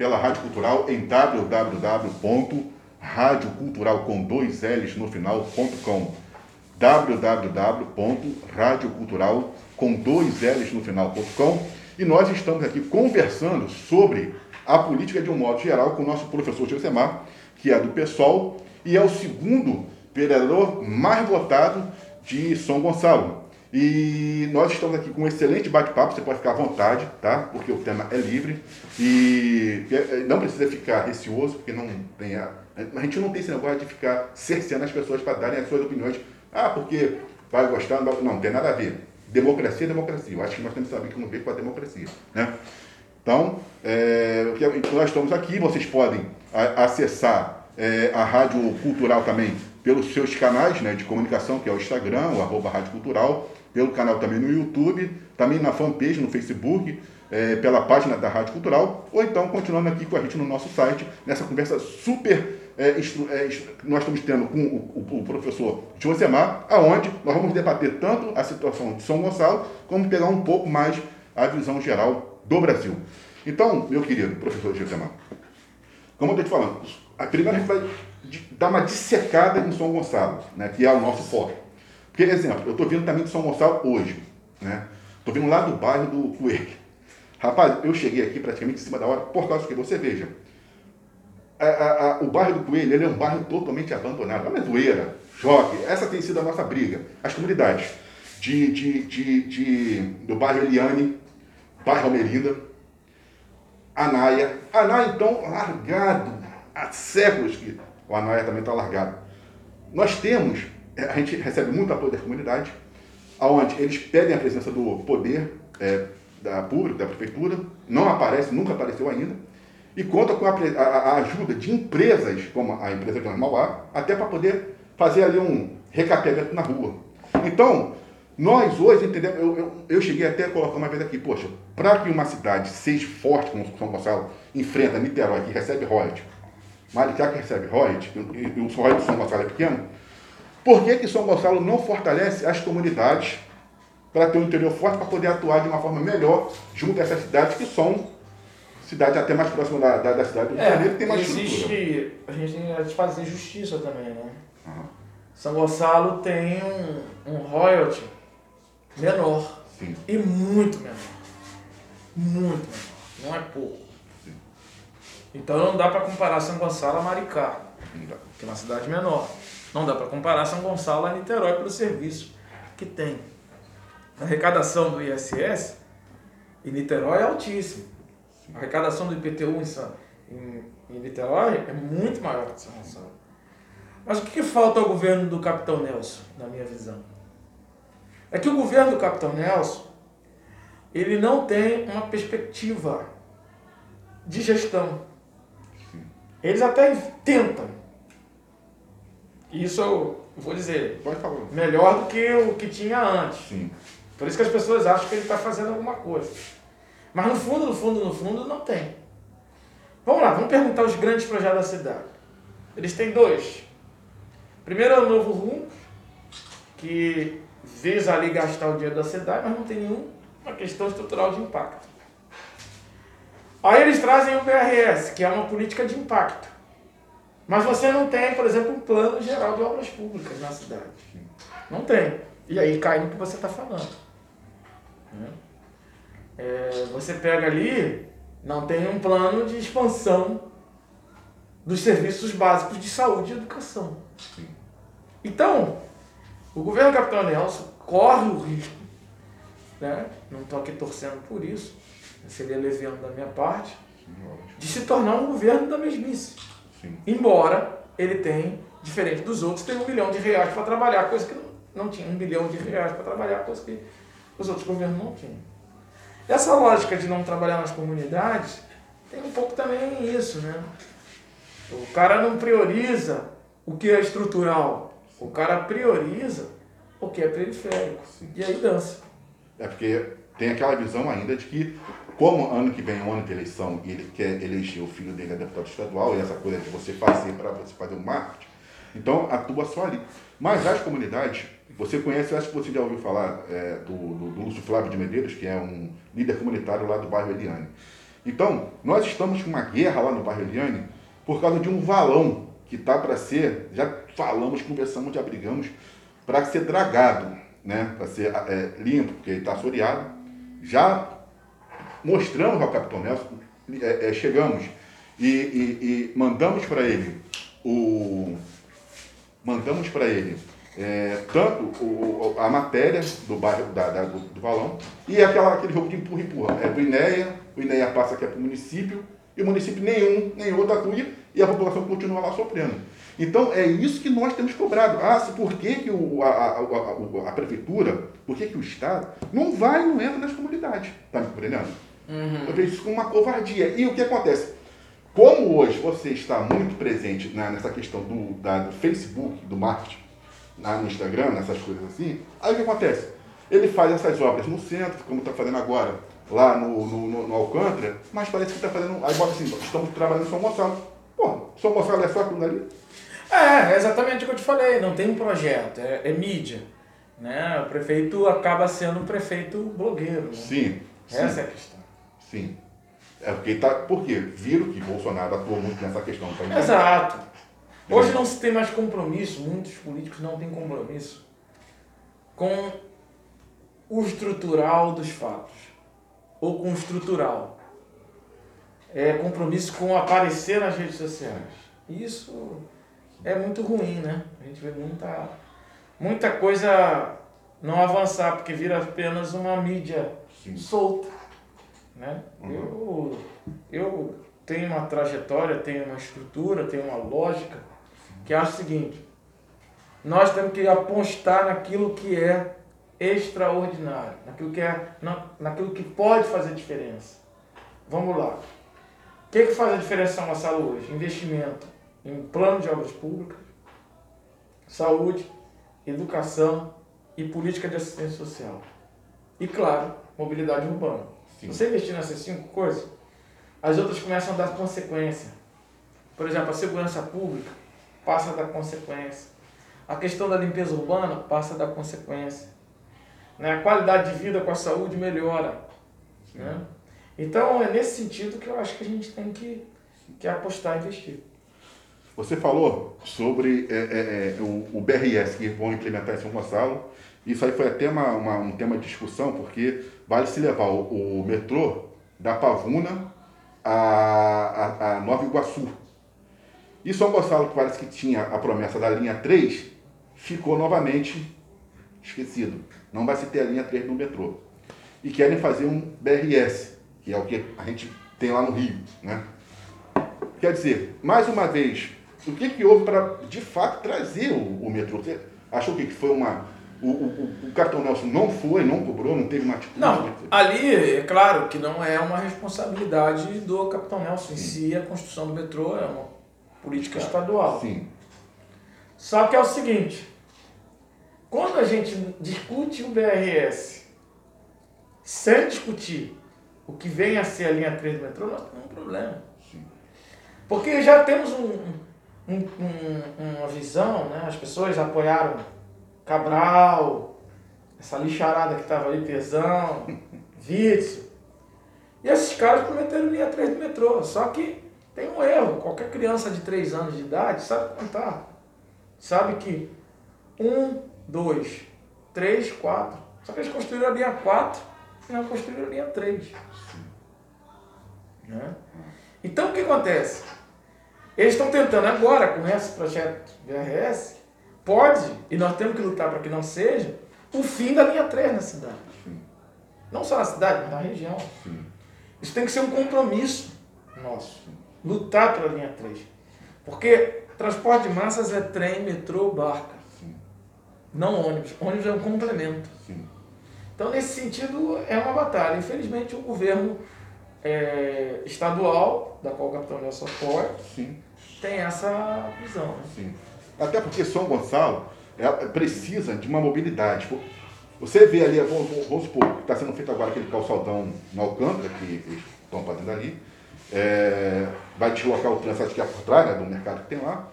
pela Rádio Cultural em www.radiocultural com dois L's no final.com com e nós estamos aqui conversando sobre a política de um modo geral com o nosso professor Josemar, que é do PSOL e é o segundo vereador mais votado de São Gonçalo. E nós estamos aqui com um excelente bate-papo, você pode ficar à vontade, tá? Porque o tema é livre e é, não precisa ficar receoso, porque não tem a, a gente não tem esse negócio de ficar cerceando as pessoas para darem as suas opiniões. Ah, porque vai gostar, não, não tem nada a ver. Democracia é democracia. Eu acho que nós temos que saber que não veio com a democracia, né? Então, é, nós estamos aqui, vocês podem acessar é, a Rádio Cultural também pelos seus canais né, de comunicação, que é o Instagram, o arroba Rádio Cultural, pelo canal também no YouTube, também na fanpage no Facebook, é, pela página da Rádio Cultural, ou então continuando aqui com a gente no nosso site, nessa conversa super é, é, nós estamos tendo com o, o, o professor Josemar, aonde nós vamos debater tanto a situação de São Gonçalo, como pegar um pouco mais a visão geral do Brasil. Então, meu querido professor Josemar, como eu estou te falando, a primeira a gente vai dar uma dissecada em São Gonçalo, né, que é o nosso foco. Porque, exemplo, eu estou vindo também de São Gonçalo hoje. Né? Estou vindo lá do bairro do Coelho. Rapaz, eu cheguei aqui praticamente em cima da hora por causa que você veja. A, a, a, o bairro do Coelho ele é um bairro totalmente abandonado. A Mezoeira, Joque, essa tem sido a nossa briga. As comunidades de, de, de, de do bairro Eliane, bairro Almerinda, Anaia. Anaia, então, largado. Há séculos que o Anaia também está largado. Nós temos a gente recebe muito apoio da comunidade, onde eles pedem a presença do poder é, da pública, da prefeitura, não aparece, nunca apareceu ainda, e conta com a, a, ajuda de empresas, como a empresa de Mauá, até para poder fazer ali um recapeamento na rua. Então, nós hoje, entendeu? Eu, eu, eu, cheguei até a colocar uma vez aqui, poxa, para que uma cidade seja forte, como São Gonçalo enfrenta Niterói, que recebe royalties, Maricá que recebe royalties, e, e o royalties de São Gonçalo é pequeno, por que, que São Gonçalo não fortalece as comunidades para ter um interior forte, para poder atuar de uma forma melhor junto a essas cidades que são cidades até mais próximas da, da, da cidade do Rio de é, Janeiro, que tem mais existe, estrutura. A gente tem que fazer justiça também, né? Uhum. São Gonçalo tem um, um royalty menor. Sim. E muito menor. Muito menor. Não é pouco. Sim. Então não dá para comparar São Gonçalo a Maricá, que é uma cidade menor. Não dá para comparar São Gonçalo a Niterói pelo serviço que tem. A arrecadação do ISS em Niterói é altíssima. A arrecadação do IPTU em, em, em Niterói é muito maior que São Gonçalo. Mas o que, que falta ao governo do Capitão Nelson, na minha visão? É que o governo do Capitão Nelson ele não tem uma perspectiva de gestão. Eles até tentam, isso eu vou dizer, Pode falar. melhor do que o que tinha antes. Sim. Por isso que as pessoas acham que ele está fazendo alguma coisa. Mas no fundo, no fundo, no fundo, não tem. Vamos lá, vamos perguntar os grandes projetos da cidade. Eles têm dois. Primeiro é o Novo Rumo, que visa ali gastar o dinheiro da cidade, mas não tem nenhuma questão estrutural de impacto. Aí eles trazem o BRS, que é uma política de impacto. Mas você não tem, por exemplo, um plano geral de obras públicas na cidade. Não tem. E aí cai no que você está falando. Né? É, você pega ali, não tem um plano de expansão dos serviços básicos de saúde e educação. Então, o governo Capitão Nelson corre o risco, né? não estou aqui torcendo por isso, seria leviando da minha parte, de se tornar um governo da mesmice. Sim. Embora ele tenha, diferente dos outros, tem um milhão de reais para trabalhar, coisa que não, não tinha. Um bilhão de reais para trabalhar, coisa que os outros governos não tinham. Essa lógica de não trabalhar nas comunidades tem um pouco também isso, né? O cara não prioriza o que é estrutural, o cara prioriza o que é periférico. Sim. E aí dança. É porque tem aquela visão ainda de que como ano que vem é um ano de eleição e ele quer eleger o filho dele a deputado estadual, e essa coisa de você fazer para você fazer o marketing, então atua só ali. Mas as comunidades, você conhece, eu acho que você já ouviu falar é, do, do, do Lúcio Flávio de Medeiros, que é um líder comunitário lá do bairro Eliane. Então, nós estamos com uma guerra lá no bairro Eliane por causa de um valão que está para ser, já falamos, conversamos, já brigamos, para ser dragado, né? para ser é, limpo, porque ele está assoreado. Já mostramos ao Capitão Nelson, é, é, chegamos e, e, e mandamos para ele o. Mandamos para ele é, tanto o, a matéria do bairro da, da do, do, Valão e aquela, aquele jogo de empurra-empurra. É do INEA, o INEA passa aqui para o município, e o município nenhum, nem outro atua, e a população continua lá sofrendo. Então é isso que nós temos cobrado. Ah, se por que, que o, a, a, a, a, prefeitura, por que, que o Estado não vai e não entra nas comunidades? Está me compreendendo? Uhum. Eu vejo isso como uma covardia. E o que acontece? Como hoje você está muito presente na, nessa questão do, da, do Facebook, do marketing, na, no Instagram, nessas coisas assim, aí o que acontece? Ele faz essas obras no centro, como está fazendo agora, lá no, no, no, no Alcântara, mas parece que está fazendo. Aí bota assim, estamos trabalhando em São Gonçalo. Pô, São Gonçalo é só aquilo ali? É, é exatamente o que eu te falei, não tem um projeto, é, é mídia. Né? O prefeito acaba sendo um prefeito blogueiro. Né? Sim. Essa sim. é a questão. Sim. É porque tá. Por quê? Viram que Bolsonaro atuou muito nessa questão. Tá Exato. Hoje não se tem mais compromisso, muitos políticos não têm compromisso com o estrutural dos fatos ou com o estrutural. É compromisso com aparecer nas redes sociais. Isso é muito ruim, né? A gente vê muita, muita coisa não avançar, porque vira apenas uma mídia Sim. solta. Né? Uhum. Eu, eu tenho uma trajetória, tenho uma estrutura, tenho uma lógica que acho o seguinte: nós temos que apostar naquilo que é extraordinário, naquilo que, é, na, naquilo que pode fazer diferença. Vamos lá. O que, que faz a diferença na nossa hoje? Investimento em plano de obras públicas, saúde, educação e política de assistência social. E, claro, mobilidade urbana. Se você investir nessas cinco coisas, as outras começam a dar consequência. Por exemplo, a segurança pública passa a dar consequência. A questão da limpeza urbana passa a dar consequência. Né? A qualidade de vida com a saúde melhora. Né? Então é nesse sentido que eu acho que a gente tem que, que apostar e investir. Você falou sobre é, é, é o, o, BRS que vão implementar em São Gonçalo. Isso aí foi até uma, uma, um tema de discussão, porque vale se levar o, o metrô da Pavuna a, a, a Nova Iguaçu. E São Gonçalo, que parece que tinha a promessa da linha 3, ficou novamente esquecido. Não vai se ter a linha 3 no metrô. E querem fazer um BRS, que é o que a gente tem lá no Rio. Né? Quer dizer, mais uma vez, o que, que houve para de fato trazer o, o metrô? Você achou que foi uma. O, o, o, cartão Nelson não foi, não cobrou, não teve uma atitude? Não, ali é claro que não é uma responsabilidade do Capitão Nelson em si, a construção do metrô é uma política estadual. Sim. Só que é o seguinte, quando a gente discute o BRS sem discutir o que vem a ser a linha 3 do metrô, nós temos um problema. Sim. Porque já temos um, um, um, uma visão, né? as pessoas apoiaram Cabral, essa lixarada que estava ali, Tesão, Witzel. E esses caras prometeram linha 3 do metrô. Só que tem um erro. Qualquer criança de 3 anos de idade sabe contar. Sabe que um, dois, três, quatro. Só que eles construíram a linha 4 e não construíram a linha 3. Né? Então o que acontece? Eles estão tentando agora, com esse projeto VRS, pode, e nós temos que lutar para que não seja, o fim da linha 3 na cidade. Não só na cidade, mas na região. Isso tem que ser um compromisso nosso. Lutar pela linha 3. Porque transporte de massas é trem, metrô, barca não ônibus. Ônibus é um complemento. Então, nesse sentido, é uma batalha. Infelizmente, o governo é, estadual, da qual o capitão Nelson apoia, tem essa visão. Né? Até porque São Gonçalo precisa de uma mobilidade. Você vê ali, vamos, supor, que está sendo feito agora aquele calçadão no Alcântara, que eles estão fazendo ali, é, vai deslocar o trânsito que é por trás, né, do mercado que tem lá.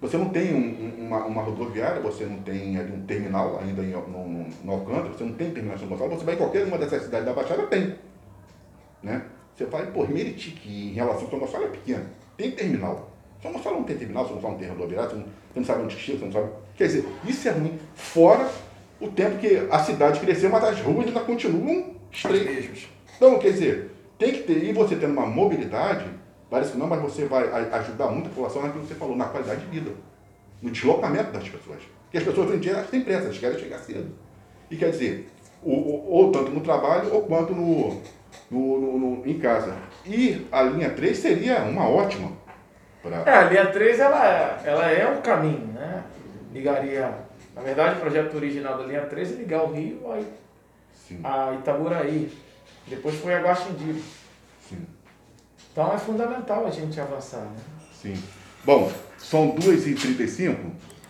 Você não tem um, uma, uma, rodoviária, você não tem ali um terminal ainda em, no, no, no Alcântara, você não tem terminal em São Gonçalo, você vai em qualquer uma dessas cidades da Baixada, tem. Né? Você fala, pô, Meriti, que em relação a São Gonçalo é pequeno, tem terminal. Gonçalo não tem terminal, Gonçalo não tem rodoviária, você não sabe onde chega, você não sabe. Quer dizer, isso é ruim. Fora o tempo que a cidade cresceu, mas as ruas ainda continuam estreitas. Então, quer dizer, tem que ter, e você tendo uma mobilidade, parece que não, mas você vai ajudar muito a população naquilo que você falou, na qualidade de vida, no deslocamento das pessoas. Porque as pessoas hoje em dia elas têm pressa, elas querem chegar cedo. E quer dizer, ou, ou tanto no trabalho ou quanto no, no, no, no, em casa. E a linha 3 seria uma ótima. Pra... É, a linha 3 ela, é, ela é um caminho, né? Ligaria. Na verdade, o projeto original da linha 3 é ligar o Rio a, a Itaburaí. Depois foi a Guaxindiri. Sim. Então é fundamental a gente avançar, né? Sim. Bom, são 2h35.